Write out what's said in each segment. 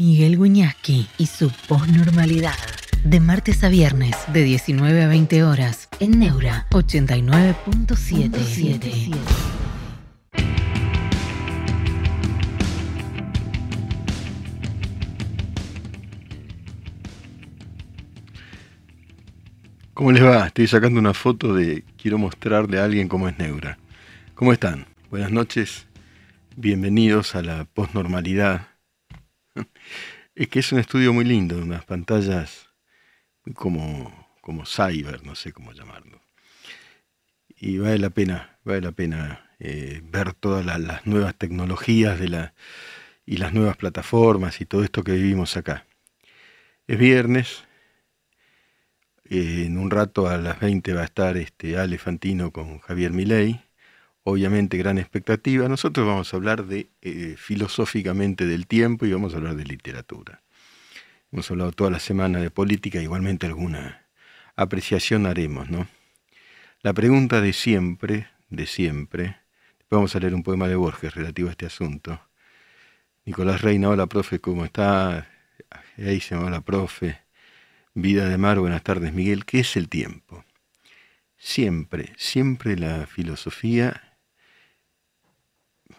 Miguel Guiñaski y su posnormalidad. De martes a viernes, de 19 a 20 horas, en Neura 89.77. ¿Cómo les va? Estoy sacando una foto de quiero mostrarle a alguien cómo es Neura. ¿Cómo están? Buenas noches. Bienvenidos a la posnormalidad. Es que es un estudio muy lindo, unas pantallas como, como cyber, no sé cómo llamarlo. Y vale la pena, vale la pena eh, ver todas las nuevas tecnologías de la, y las nuevas plataformas y todo esto que vivimos acá. Es viernes, eh, en un rato a las 20 va a estar este Ale Fantino con Javier Milei. Obviamente gran expectativa. Nosotros vamos a hablar de eh, filosóficamente del tiempo y vamos a hablar de literatura. Hemos hablado toda la semana de política, igualmente alguna apreciación haremos, ¿no? La pregunta de siempre, de siempre, vamos a leer un poema de Borges relativo a este asunto. Nicolás Reina, hola profe, ¿cómo está? Ahí se hola profe. Vida de Mar, buenas tardes Miguel. ¿Qué es el tiempo? Siempre, siempre la filosofía,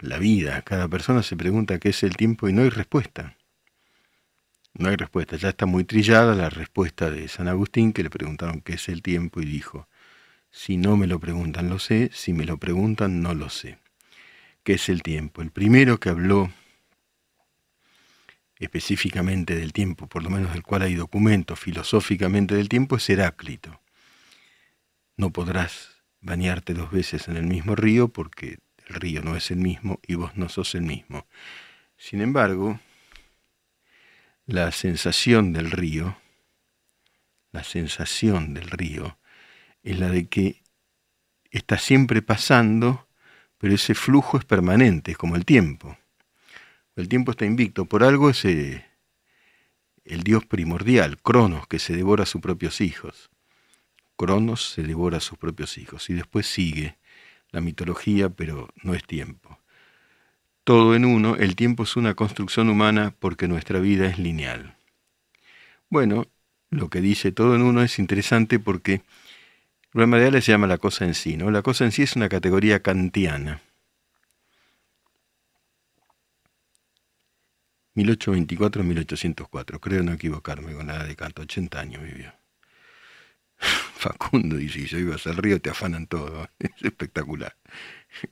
la vida, cada persona se pregunta qué es el tiempo y no hay respuesta. No hay respuesta, ya está muy trillada la respuesta de San Agustín que le preguntaron qué es el tiempo y dijo, si no me lo preguntan lo sé, si me lo preguntan no lo sé. ¿Qué es el tiempo? El primero que habló específicamente del tiempo, por lo menos del cual hay documentos filosóficamente del tiempo, es Heráclito. No podrás bañarte dos veces en el mismo río porque el río no es el mismo y vos no sos el mismo. Sin embargo, la sensación del río, la sensación del río, es la de que está siempre pasando, pero ese flujo es permanente, es como el tiempo. El tiempo está invicto, por algo es eh, el dios primordial, Cronos, que se devora a sus propios hijos. Cronos se devora a sus propios hijos y después sigue la mitología, pero no es tiempo todo en uno, el tiempo es una construcción humana porque nuestra vida es lineal. Bueno, lo que dice todo en uno es interesante porque Rubén Ideal se llama la cosa en sí, ¿no? La cosa en sí es una categoría kantiana. 1824-1804, creo no equivocarme con la edad de Kant, 80 años vivió. Facundo dice, si yo iba al río te afanan todo, es espectacular.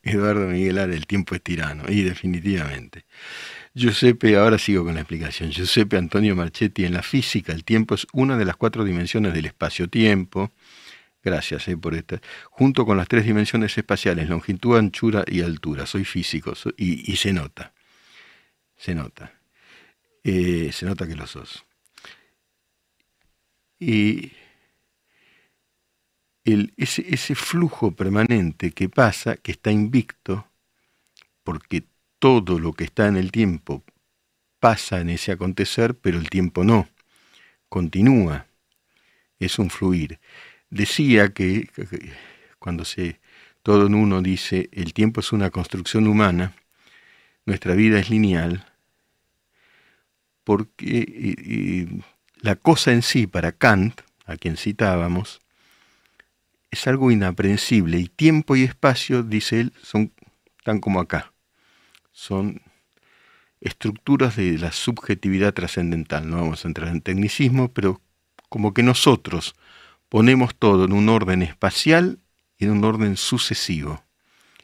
Eduardo Miguel Ara, el tiempo es tirano, y definitivamente. Giuseppe, ahora sigo con la explicación. Giuseppe Antonio Marchetti, en la física el tiempo es una de las cuatro dimensiones del espacio-tiempo. Gracias eh, por esta. Junto con las tres dimensiones espaciales, longitud, anchura y altura. Soy físico y, se nota. Se nota. Eh, se nota que lo sos. Y ese, flujo permanente que pasa, que está invicto, porque todo lo que está en el tiempo pasa en ese acontecer, pero el tiempo no, continúa, es un fluir. Decía que, cuando se todo en uno dice el tiempo es una construcción humana, nuestra vida es lineal, porque la cosa en sí para Kant, a quien citábamos, es algo inaprensible y tiempo y espacio, dice él, son tan como acá. Son estructuras de la subjetividad trascendental. No vamos a entrar en tecnicismo, pero como que nosotros ponemos todo en un orden espacial y en un orden sucesivo.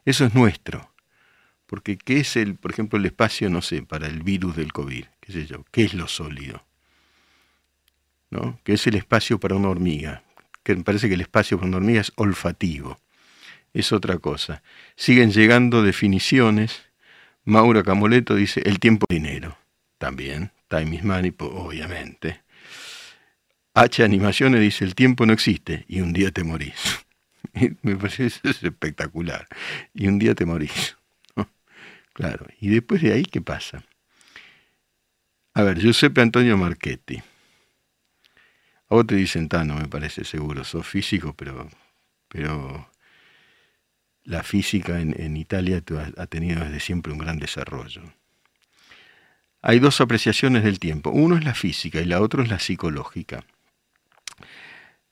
Eso es nuestro. Porque ¿qué es el, por ejemplo, el espacio, no sé, para el virus del COVID? ¿Qué sé yo? ¿Qué es lo sólido? ¿No? ¿Qué es el espacio para una hormiga? Que me parece que el espacio con hormiga es olfativo. Es otra cosa. Siguen llegando definiciones. Mauro Camoleto dice, el tiempo es dinero. También, time is money, obviamente. H Animaciones dice, el tiempo no existe y un día te morís. me parece eso es espectacular. Y un día te morís. Claro. Y después de ahí, ¿qué pasa? A ver, Giuseppe Antonio Marchetti. A vos te dicen, Tano, me parece seguro, sos físico, pero, pero la física en, Italia ha tenido desde siempre un gran desarrollo. hay dos apreciaciones del tiempo. Uno es la física y la otra es la psicológica.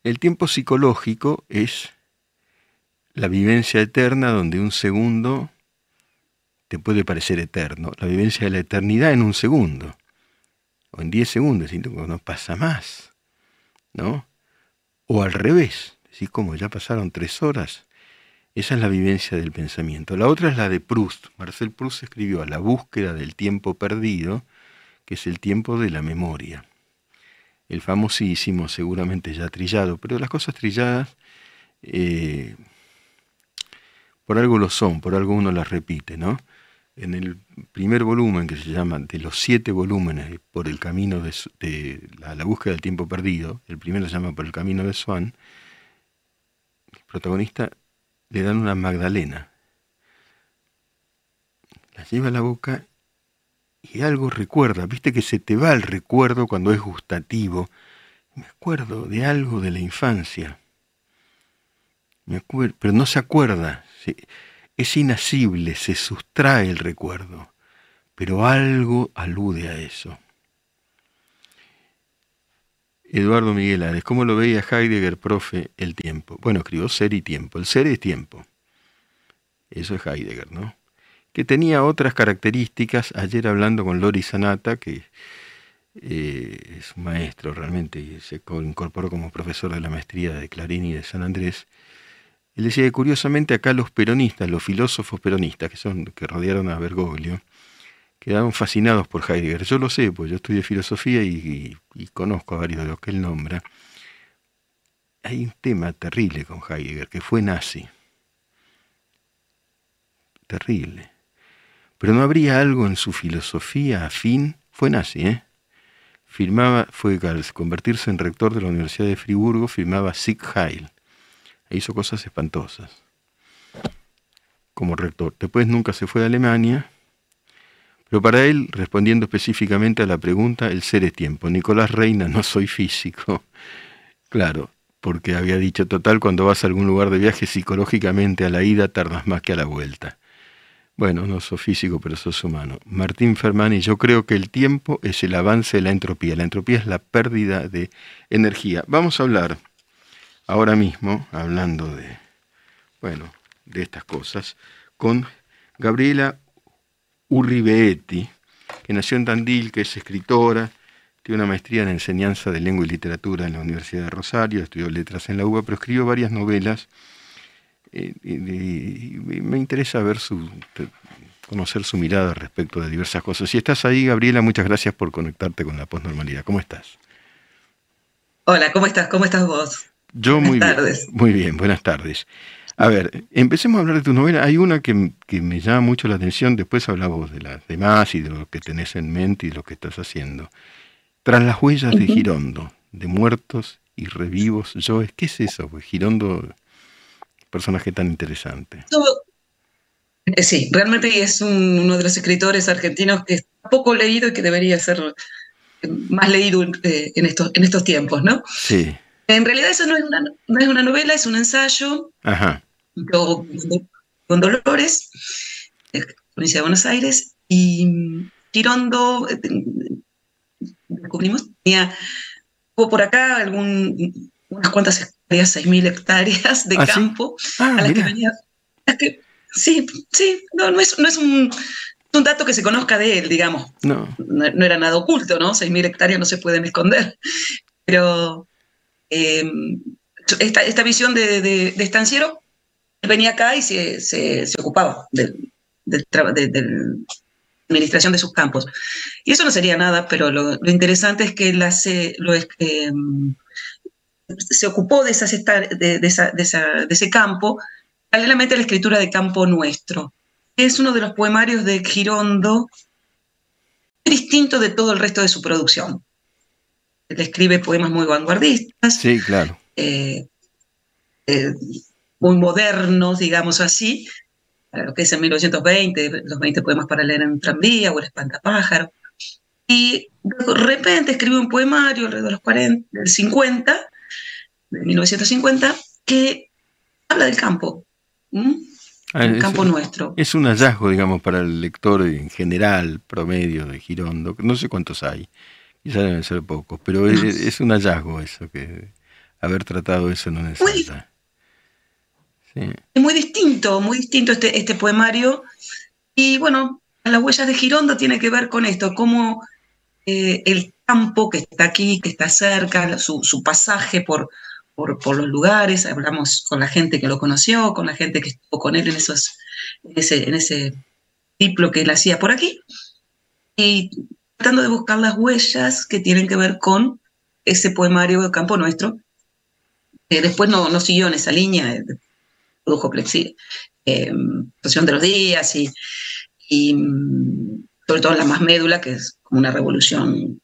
El tiempo psicológico es la vivencia eterna donde un segundo te puede parecer eterno. La vivencia de la eternidad en un segundo. O en diez segundos, no pasa más. ¿No? O al revés. Así como ya pasaron tres horas. Esa es la vivencia del pensamiento. La otra es la de Proust. Marcel Proust escribió a la búsqueda del tiempo perdido, que es el tiempo de la memoria. El famosísimo, seguramente ya trillado, pero las cosas trilladas eh, por algo lo son, por algo uno las repite, ¿no? En el primer volumen que se llama De los siete volúmenes por el camino de, la, búsqueda del tiempo perdido, el primero se llama Por el camino de Swan, el protagonista le dan una magdalena. La lleva a la boca y algo recuerda. Viste que se te va el recuerdo cuando es gustativo. Me acuerdo de algo de la infancia. Pero no se acuerda. Es inasible, se sustrae el recuerdo. Pero algo alude a eso. Eduardo Miguel Ares, ¿cómo lo veía Heidegger, profe, el tiempo? Bueno, escribió ser y tiempo. El ser es tiempo. Eso es Heidegger, ¿no? Que tenía otras características. Ayer hablando con Lori Sanata, que eh, es un maestro realmente, y se incorporó como profesor de la maestría de Clarín y de San Andrés. Él decía que curiosamente acá los peronistas, los filósofos peronistas, que son que rodearon a Bergoglio, quedaron fascinados por Heidegger. Yo lo sé, pues yo estudié filosofía y, conozco a varios de los que él nombra. Hay un tema terrible con Heidegger, que fue nazi. Terrible. Pero no habría algo en su filosofía afín. Fue nazi, ¿eh? Firmaba, fue al convertirse en rector de la Universidad de Friburgo, firmaba Sieg Heil. E hizo cosas espantosas. Como rector. Después nunca se fue a Alemania pero para él, respondiendo específicamente a la pregunta, el ser es tiempo. Nicolás Reina, no soy físico. Claro, porque había dicho, total, cuando vas a algún lugar de viaje psicológicamente a la ida tardas más que a la vuelta. Bueno, no soy físico, pero sos humano. Martín Fermani, yo creo que el tiempo es el avance de la entropía. La entropía es la pérdida de energía. Vamos a hablar ahora mismo, hablando de, bueno, de estas cosas, con Gabriela Urribeetti, que nació en Tandil, que es escritora, tiene una maestría en enseñanza de lengua y literatura en la Universidad de Rosario, estudió letras en la UBA, pero escribió varias novelas. Eh, y, me interesa ver su, conocer su mirada respecto de diversas cosas. Si estás ahí, Gabriela, muchas gracias por conectarte con la posnormalidad. ¿Cómo estás? Hola, ¿cómo estás? ¿Cómo estás vos? Yo muy bien. Muy bien, buenas tardes. A ver, empecemos a hablar de tu novela. Hay una que, me llama mucho la atención, después hablamos de las demás y de lo que tenés en mente y lo que estás haciendo. Tras las huellas de Girondo, de muertos y revivos, yo, ¿qué es eso? Pues Girondo, personaje tan interesante. Eh, sí, realmente es uno de los escritores argentinos que está poco leído y que debería ser más leído eh, en, estos, en estos tiempos, ¿no? Sí. En realidad eso no es una, no es una novela, es un ensayo Ajá. con Dolores, provincia de Buenos Aires, y Girondo, eh, descubrimos, tenía, hubo por acá algún, unas cuantas hectáreas, 6.000 hectáreas de ¿Ah, campo, ah, a las que venía... sí, sí, no, no es, no es un, un dato que se conozca de él, digamos. No. No, no era nada oculto, ¿no? 6.000 hectáreas no se pueden esconder. Pero Em, esta, visión de, estanciero, venía acá y se, ocupaba de, la administración de sus campos. Y eso no sería nada, pero lo, interesante es que la, se, lo, em, se ocupó de, esas, de, ese campo paralelamente a la escritura de Campo Nuestro. Es uno de los poemarios de Girondo distinto de todo el resto de su producción escribe poemas muy vanguardistas. Sí, claro. Eh, eh, muy modernos, digamos así, para lo que es en 1920, los 20 poemas para leer en un tranvía o el espantapájaro. Y de repente escribe un poemario alrededor de los 40, del 50, de 1950, que habla del campo. ah, en Campo Nuestro. Es un hallazgo, digamos, para el lector en general, promedio de Girondo. No sé cuántos hay, quizás deben ser pocos, pero es, un hallazgo eso, que haber tratado eso en una ensayada. Es muy distinto, muy distinto este, este poemario. Y bueno, las huellas de Girondo tiene que ver con esto, cómo eh, el campo que está aquí, que está cerca, su, pasaje por, por, los lugares, hablamos con la gente que lo conoció, con la gente que estuvo con él en, esos, en, ese, en ese que él hacía por aquí, y tratando de buscar las huellas que tienen que ver con ese poemario de Campo Nuestro, que después no, no siguió en esa línea, produjo Plexi, eh, de los días y, y mm, sobre todo la más médula, que es como una revolución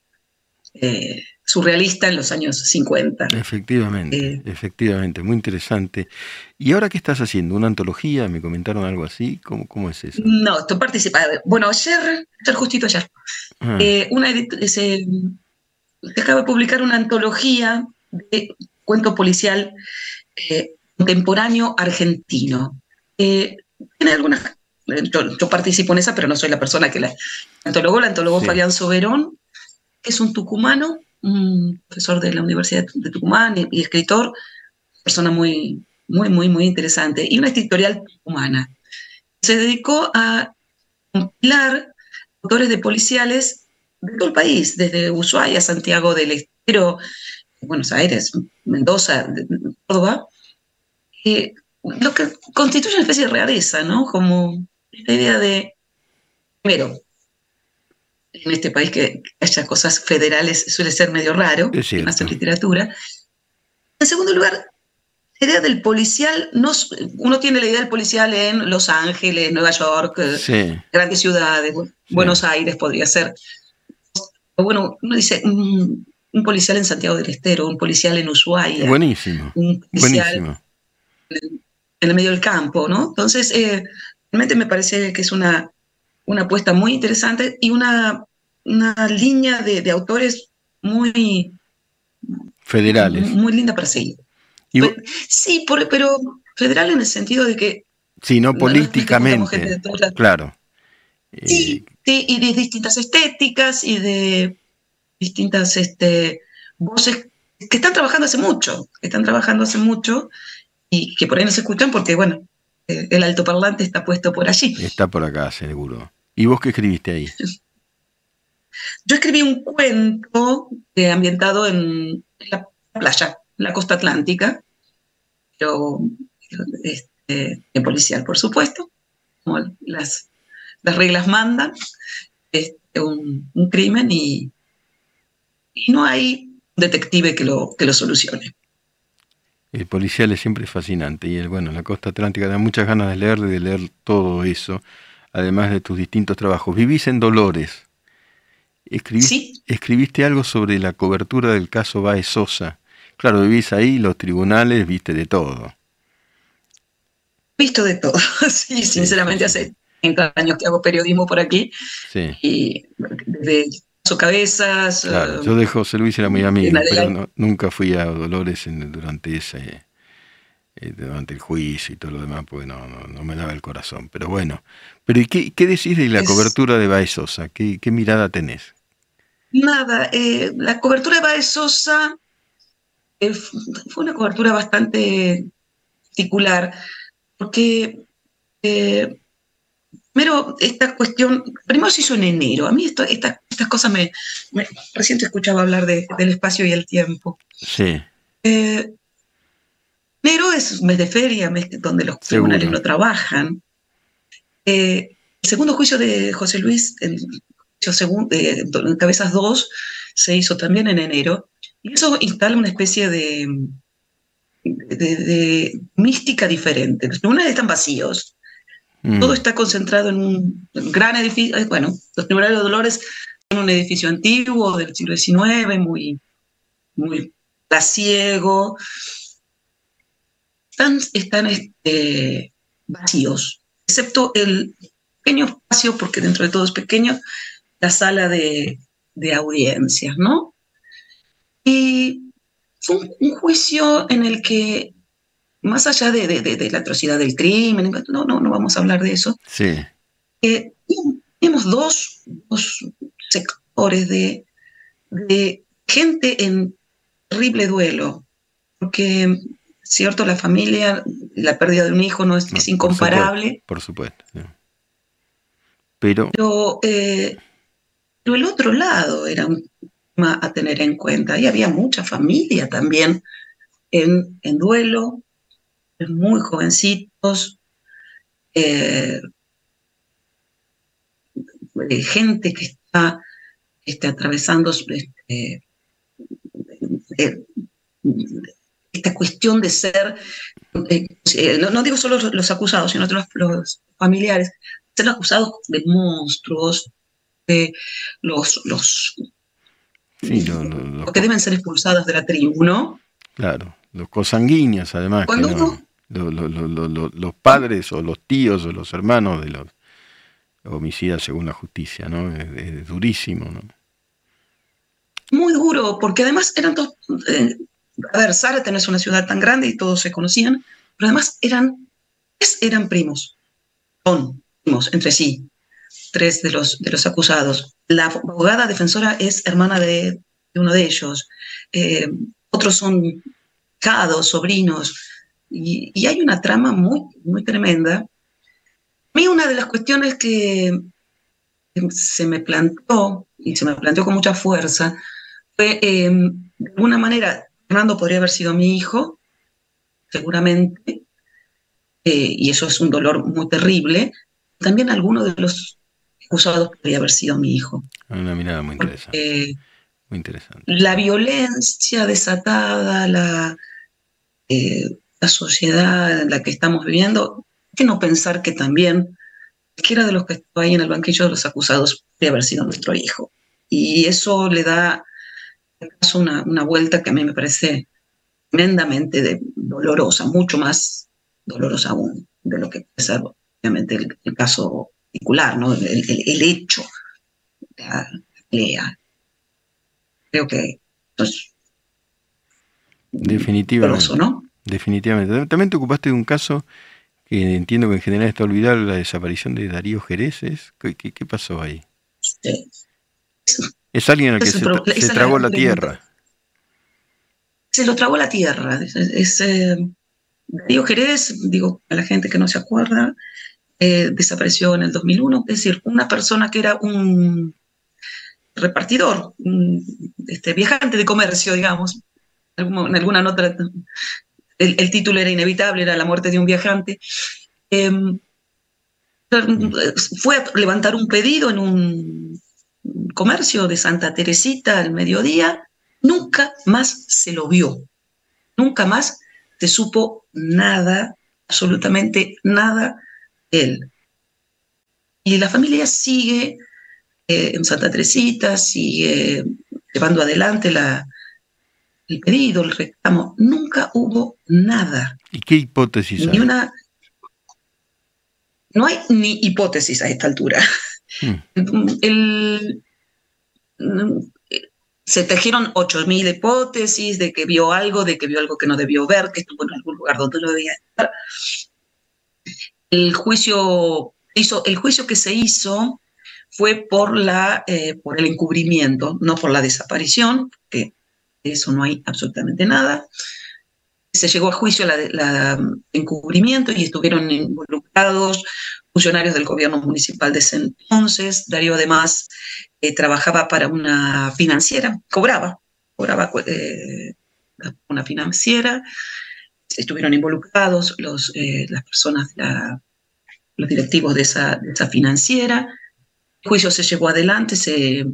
eh, surrealista en los años 50. Efectivamente, eh, efectivamente, muy interesante. ¿Y ahora qué estás haciendo? ¿Una antología? ¿Me comentaron algo así? ¿Cómo, cómo es eso? No, estoy participando. Bueno, ayer, ayer justito ayer, ah. eh, una, se, acaba de publicar una antología de cuento policial contemporáneo argentino. tiene algunas yo, participo en esa, pero no soy la persona que la antologó. La antologó Fabián Soberón, que es un tucumano, un profesor de la Universidad de Tucumán y, escritor, persona muy, muy, muy, muy interesante, y una editorial tucumana. Se dedicó a compilar autores de policiales de todo el país, desde Ushuaia, Santiago del Estero, Buenos Aires, Mendoza, Córdoba, eh, lo que constituye una especie de rareza, ¿no? Como esta idea de, primero, en este país que haya cosas federales suele ser medio raro, más en literatura. En segundo lugar, la idea del policial, no, uno tiene la idea del policial en Los Ángeles, Nueva York, eh, grandes ciudades, Buenos Aires podría ser. bueno, uno dice un, policial en Santiago del Estero, un policial en Ushuaia. Buenísimo. Un policial En, el medio del campo, ¿no? Entonces, eh, realmente me parece que es una, una apuesta muy interesante y una, una línea de, autores muy federales. Muy, linda para seguir. sí, pero federal en el sentido de que... Sí, no políticamente. claro. Sí, sí, y de distintas estéticas y de distintas este, voces que están trabajando hace mucho, que están trabajando hace mucho y que por ahí no se escuchan porque, bueno, el altoparlante está puesto por allí. Está por acá, seguro. ¿Y vos qué escribiste ahí? Yo escribí un cuento ambientado en la playa, en la costa atlántica, pero este, en policial, por supuesto, como las, las reglas mandan, este, un, crimen y, y no hay detective que lo, que lo solucione. El policial es siempre fascinante y el, bueno, la costa atlántica da muchas ganas de leer, de leer todo eso, además de tus distintos trabajos. Vivís en Dolores. Escribiste, escribiste algo sobre la cobertura del caso Baez Sosa. Claro, vivís ahí, los tribunales, viste de todo. Visto de todo, sí, sinceramente hace 30 años que hago periodismo por aquí. Sí. Y desde cabezas. Claro, yo de José Luis era muy amigo, pero nunca fui a Dolores durante ese eh, durante el juicio y todo lo demás, porque no, no, me daba el corazón. Pero bueno, pero ¿y qué, qué decís de la cobertura de Baez Sosa? ¿Qué, mirada tenés? Nada, eh, la cobertura de Baez Sosa eh, fue una cobertura bastante particular, porque Primero, esta cuestión, primero se hizo en enero. A mí esto, estas cosas me, Recién te escuchaba hablar del espacio y el tiempo. Sí. Eh, enero es un mes de feria, mes donde los tribunales no trabajan. Eh, el segundo juicio de José Luis, el juicio segundo, en Cabezas 2, se hizo también en enero. Y eso instala una especie de, de, mística diferente. Los tribunales están vacíos. Mm. Todo está concentrado en un gran edificio. Eh, bueno, los tribunales de Dolores son un edificio antiguo del siglo XIX, muy, muy placiego. Están, están este, vacíos, excepto el pequeño espacio, porque dentro de todo es pequeño, la sala de, audiencias, ¿no? Y fue un, juicio en el que más allá de, la atrocidad del crimen, no, no, no vamos a hablar de eso. Sí. Eh, tenemos dos, sectores de, gente en terrible duelo, porque, cierto, la familia, la pérdida de un hijo no es, incomparable. Por supuesto. Pero, eh, pero, el otro lado era un tema a tener en cuenta. Y había mucha familia también en, en duelo, muy jovencitos, eh, gente que está este, atravesando este, esta cuestión de ser, eh, no, digo solo los, acusados, sino los, los, familiares, ser acusados de monstruos, de los, los, que deben ser expulsados de la tribu, ¿no? Claro, los cosanguíneos además. Cuando los padres o los tíos o los hermanos de los homicidas según la justicia, ¿no? Es, durísimo, ¿no? Muy duro, porque además eran todos, eh, a ver, Zárate no es una ciudad tan grande y todos se conocían, pero además eran, eran primos, son primos entre sí, tres de los, de los acusados. La abogada defensora es hermana de, uno de ellos, eh, otros son cados, sobrinos, y, hay una trama muy, muy tremenda. A mí una de las cuestiones que se me plantó, y se me planteó con mucha fuerza, fue, em, de alguna manera, Fernando podría haber sido mi hijo, seguramente, eh, y eso es un dolor muy terrible. También alguno de los acusados podría haber sido mi hijo. Una mirada muy interesante. muy interesante. La violencia desatada, la, eh, la sociedad en la que estamos viviendo, que no pensar que también cualquiera de los que está ahí en el banquillo de los acusados puede haber sido nuestro hijo. Y eso le da una, una vuelta que a mí me parece tremendamente dolorosa, mucho más dolorosa aún de lo que puede ser, obviamente, el, caso particular, ¿no? el, hecho, la pelea. Creo que es Definitivamente. ¿no? Definitivamente. También te ocupaste de un caso que entiendo que en general está olvidado, la desaparición de Darío Jerez. ¿Qué, qué, pasó ahí? Es alguien al que se, tragó la tierra. Se lo tragó la tierra. Es, eh, Darío Jerez, digo a la gente que no se acuerda, eh, desapareció en el 2001. Es decir, una persona que era un repartidor, este, viajante de comercio, digamos, en alguna nota el, título era inevitable, era la muerte de un viajante. Em, fue a levantar un pedido en un comercio de Santa Teresita al mediodía, nunca más se lo vio, nunca más se supo nada, absolutamente nada él. Y la familia sigue eh, en Santa Teresita, sigue llevando adelante la, el pedido, el reclamo, nunca hubo nada. ¿Y qué hipótesis hay? Una, no hay ni hipótesis a esta altura. Hmm. se tejieron 8.000 hipótesis de que vio algo, de que vio algo que no debió ver, que estuvo en algún lugar donde no debía estar. El juicio, hizo, el juicio que se hizo fue por, la, eh, por el encubrimiento, no por la desaparición, que eso no hay absolutamente nada. Se llegó a juicio la, encubrimiento y estuvieron involucrados funcionarios del gobierno municipal de ese entonces. Darío además eh, trabajaba para una financiera, cobraba, cobraba eh, una financiera. Estuvieron involucrados los, eh, las personas, los directivos de esa, de esa financiera. El juicio se llevó adelante, se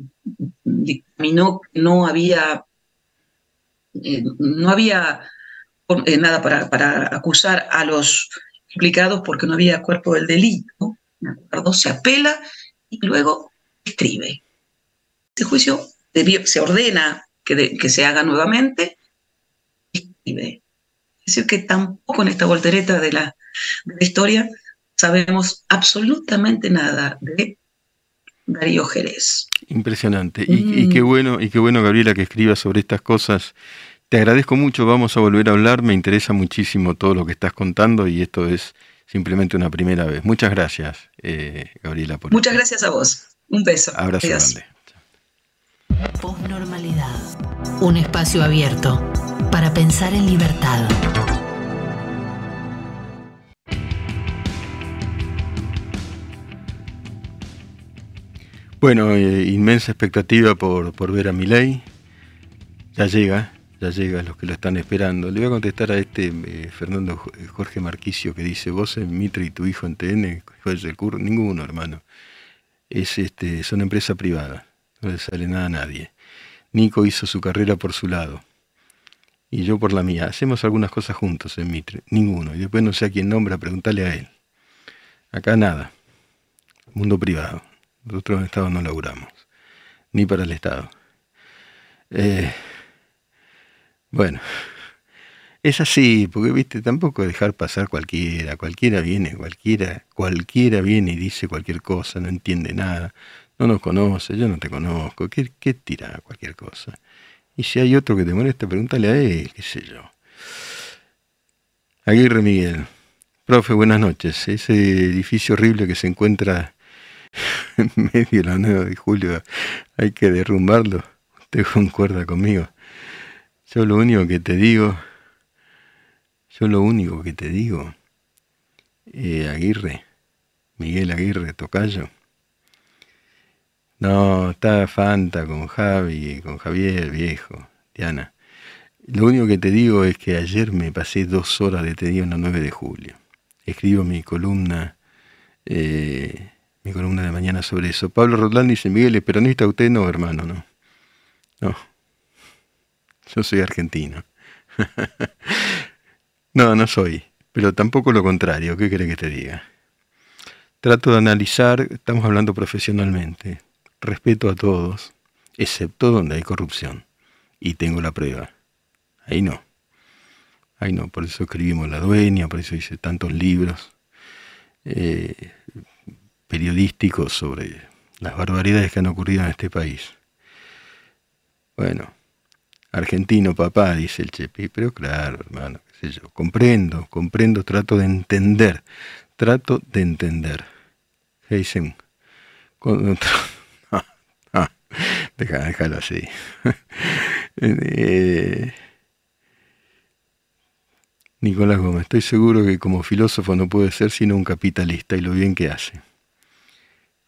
dictaminó que no había no había nada para, acusar a los implicados porque no había cuerpo del delito, Se apela y luego escribe. Este juicio se ordena que, que, se haga nuevamente, escribe. Es decir, que tampoco en esta voltereta de la, historia sabemos absolutamente nada de Darío Jerez. Impresionante. Y, y, qué mm. bueno, y qué bueno, Gabriela, que escriba sobre estas cosas Te agradezco mucho, vamos a volver a hablar, me interesa muchísimo todo lo que estás contando y esto es simplemente una primera vez. Muchas gracias, eh, Gabriela. Por Muchas gracias a vos. Un beso. Abrazo grande. Postnormalidad. Un espacio abierto para pensar en libertad. Bueno, eh, inmensa expectativa por, por ver a Milei. Ya llega, ya llega, los que lo están esperando. Le voy a contestar a este eh, Fernando eh, Jorge Marquicio que dice, vos en Mitre y tu hijo en TN, juez del curro, ninguno hermano. Es este, son empresa privada, no le sale nada a nadie. Nico hizo su carrera por su lado y yo por la mía. Hacemos algunas cosas juntos en Mitre, ninguno. Y después no sé a quién nombra, pregúntale a él. Acá nada, mundo privado. Nosotros en Estado no laburamos, ni para el Estado. Eh, bueno, es así, porque viste, tampoco dejar pasar cualquiera, cualquiera viene, cualquiera, cualquiera viene y dice cualquier cosa, no entiende nada, no nos conoce, yo no te conozco, ¿qué, qué tira cualquier cosa? Y si hay otro que te molesta, pregúntale a él, qué sé yo. Aguirre Miguel, profe, buenas noches. Ese edificio horrible que se encuentra en medio de la 9 de julio, hay que derrumbarlo. Usted concuerda conmigo. Yo lo único que te digo, yo lo único que te digo, eh, Aguirre, Miguel Aguirre, Tocayo. No, está Fanta con Javi, con Javier, viejo, Diana. Lo único que te digo es que ayer me pasé dos horas detenido en la 9 de julio. Escribo mi columna, eh, mi columna de mañana sobre eso. Pablo Rodlán dice, Miguel, ¿es peronista usted? No, hermano, no. No, yo soy argentino. no, no soy, pero tampoco lo contrario. ¿Qué quiere que te diga? Trato de analizar, estamos hablando profesionalmente, respeto a todos, excepto donde hay corrupción. Y tengo la prueba. Ahí no. Ahí no, por eso escribimos La Dueña, por eso hice tantos libros eh, periodísticos sobre las barbaridades que han ocurrido en este país. Bueno, Argentino, papá, dice el Chepi. Pero claro, hermano, qué sé yo. Comprendo, comprendo, trato de entender. Trato de entender. ¿Qué dicen? Ah, ah, deja, déjalo así. eh, Nicolás Gómez, estoy seguro que como filósofo no puede ser sino un capitalista y lo bien que hace.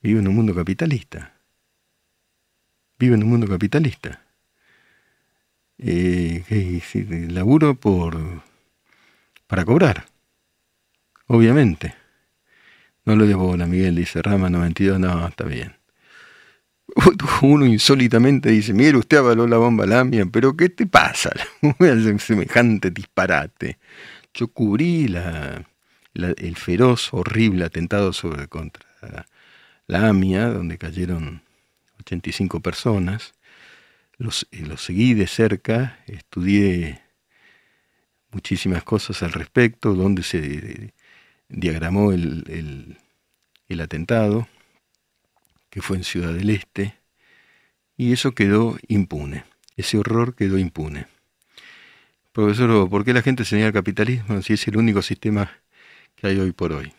Vive en un mundo capitalista. Vive en un mundo capitalista eh, laburo por para cobrar, obviamente. No lo debo a Miguel, dice Rama 92, no, está bien. Uno insólitamente dice, mire, usted avaló la bomba lamia, pero ¿qué te pasa? semejante disparate. Yo cubrí la, el feroz, horrible atentado sobre contra la AMIA, donde cayeron 85 personas los, eh, seguí de cerca, estudié muchísimas cosas al respecto, donde se diagramó el, el, atentado, que fue en Ciudad del Este, y eso quedó impune, ese horror quedó impune. Profesor, ¿por qué la gente se niega al capitalismo si es el único sistema que hay hoy por hoy?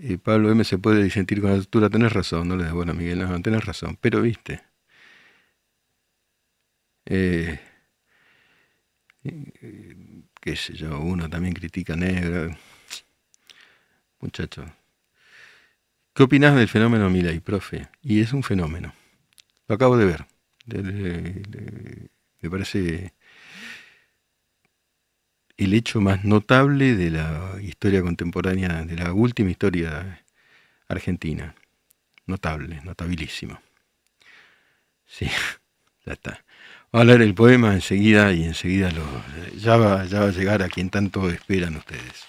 Y Pablo M se puede disentir con la altura, tenés razón, no le das bueno Miguel, no, tenés razón, pero viste. Eh, qué sé yo, uno también critica negro. Muchacho. ¿Qué opinás del fenómeno Milay, profe? Y es un fenómeno. Lo acabo de ver. me parece el hecho más notable de la historia contemporánea, de la última historia argentina. Notable, notabilísimo. Sí, ya está. Voy a leer el poema enseguida y enseguida lo, ya, va, ya va a llegar a quien tanto esperan ustedes.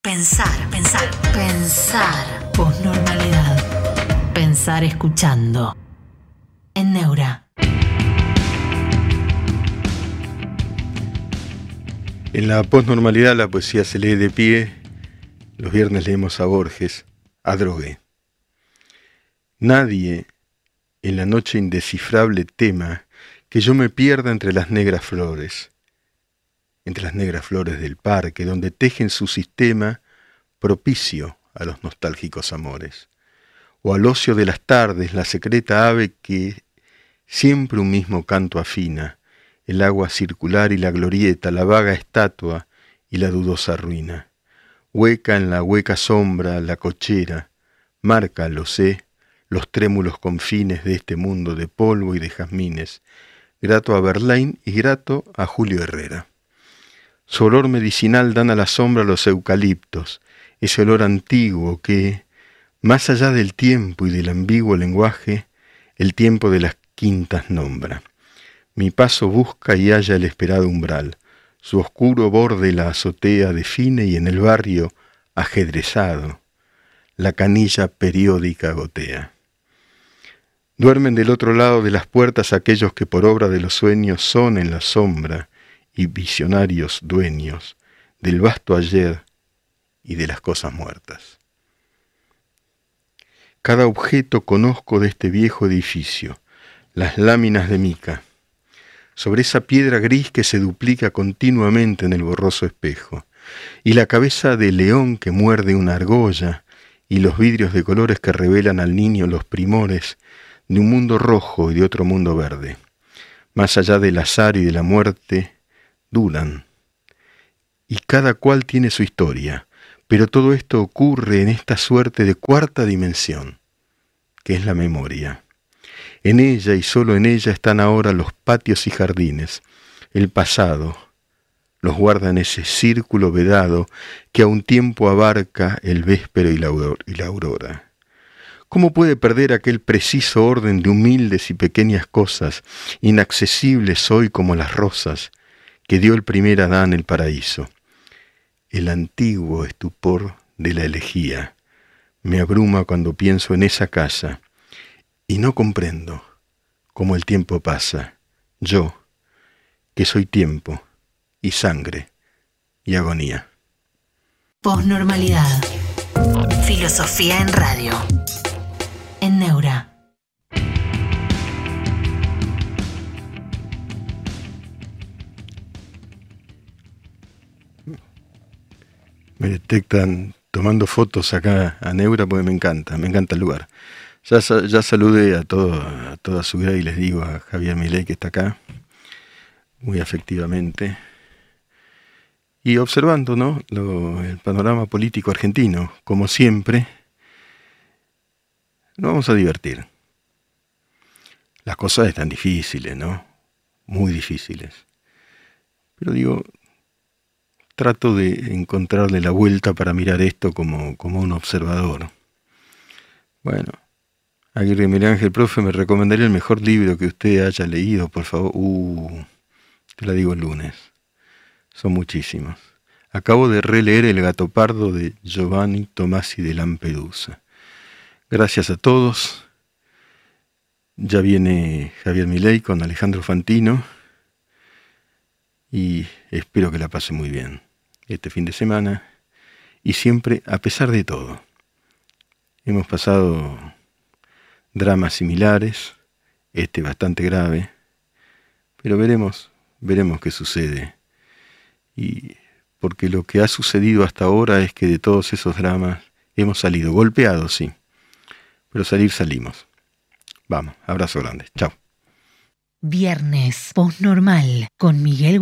Pensar, pensar, pensar. Posnormalidad. Pensar escuchando. En Neura. En la posnormalidad la poesía se lee de pie. Los viernes leemos a Borges, a Drogué. Nadie en la noche indescifrable tema que yo me pierda entre las negras flores, entre las negras flores del parque, donde tejen su sistema propicio a los nostálgicos amores, o al ocio de las tardes, la secreta ave que siempre un mismo canto afina, el agua circular y la glorieta, la vaga estatua y la dudosa ruina. Hueca en la hueca sombra, la cochera, marca, lo sé, los trémulos confines de este mundo de polvo y de jazmines, grato a Berlain y grato a Julio Herrera. Su olor medicinal dan a la sombra los eucaliptos, ese olor antiguo que, más allá del tiempo y del ambiguo lenguaje, el tiempo de las quintas nombra. Mi paso busca y halla el esperado umbral, su oscuro borde la azotea define y en el barrio, ajedrezado, la canilla periódica gotea. Duermen del otro lado de las puertas aquellos que por obra de los sueños son en la sombra y visionarios dueños del vasto ayer y de las cosas muertas. Cada objeto conozco de este viejo edificio, las láminas de mica, sobre esa piedra gris que se duplica continuamente en el borroso espejo, y la cabeza de león que muerde una argolla, y los vidrios de colores que revelan al niño los primores de un mundo rojo y de otro mundo verde. Más allá del azar y de la muerte, duran. Y cada cual tiene su historia, pero todo esto ocurre en esta suerte de cuarta dimensión, que es la memoria. En ella y solo en ella están ahora los patios y jardines, el pasado, los guarda en ese círculo vedado que a un tiempo abarca el véspero y la aurora. ¿Cómo puede perder aquel preciso orden de humildes y pequeñas cosas, inaccesibles hoy como las rosas, que dio el primer Adán el paraíso? El antiguo estupor de la elegía me abruma cuando pienso en esa casa y no comprendo cómo el tiempo pasa, yo, que soy tiempo y sangre y agonía. Posnormalidad. Filosofía en radio en Neura. Me detectan tomando fotos acá a Neura porque me encanta, me encanta el lugar. Ya, ya saludé a, toda su vida y les digo a Javier Milei que está acá, muy afectivamente, y observando ¿no? el panorama político argentino, como siempre, nos vamos a divertir. Las cosas están difíciles, ¿no? Muy difíciles. Pero digo, trato de encontrarle la vuelta para mirar esto como, como un observador. Bueno, Aguirre Miguel Ángel, profe, me recomendaría el mejor libro que usted haya leído, por favor. Uh, te la digo el lunes. Son muchísimos. Acabo de releer El gato pardo de Giovanni Tomasi de Lampedusa. Gracias a todos. Ya viene Javier Milei con Alejandro Fantino y espero que la pase muy bien este fin de semana y siempre a pesar de todo. Hemos pasado dramas similares, este bastante grave, pero veremos, veremos qué sucede. Y porque lo que ha sucedido hasta ahora es que de todos esos dramas hemos salido golpeados, sí pero salir salimos. Vamos, abrazo grande. Chao. Viernes, normal con Miguel.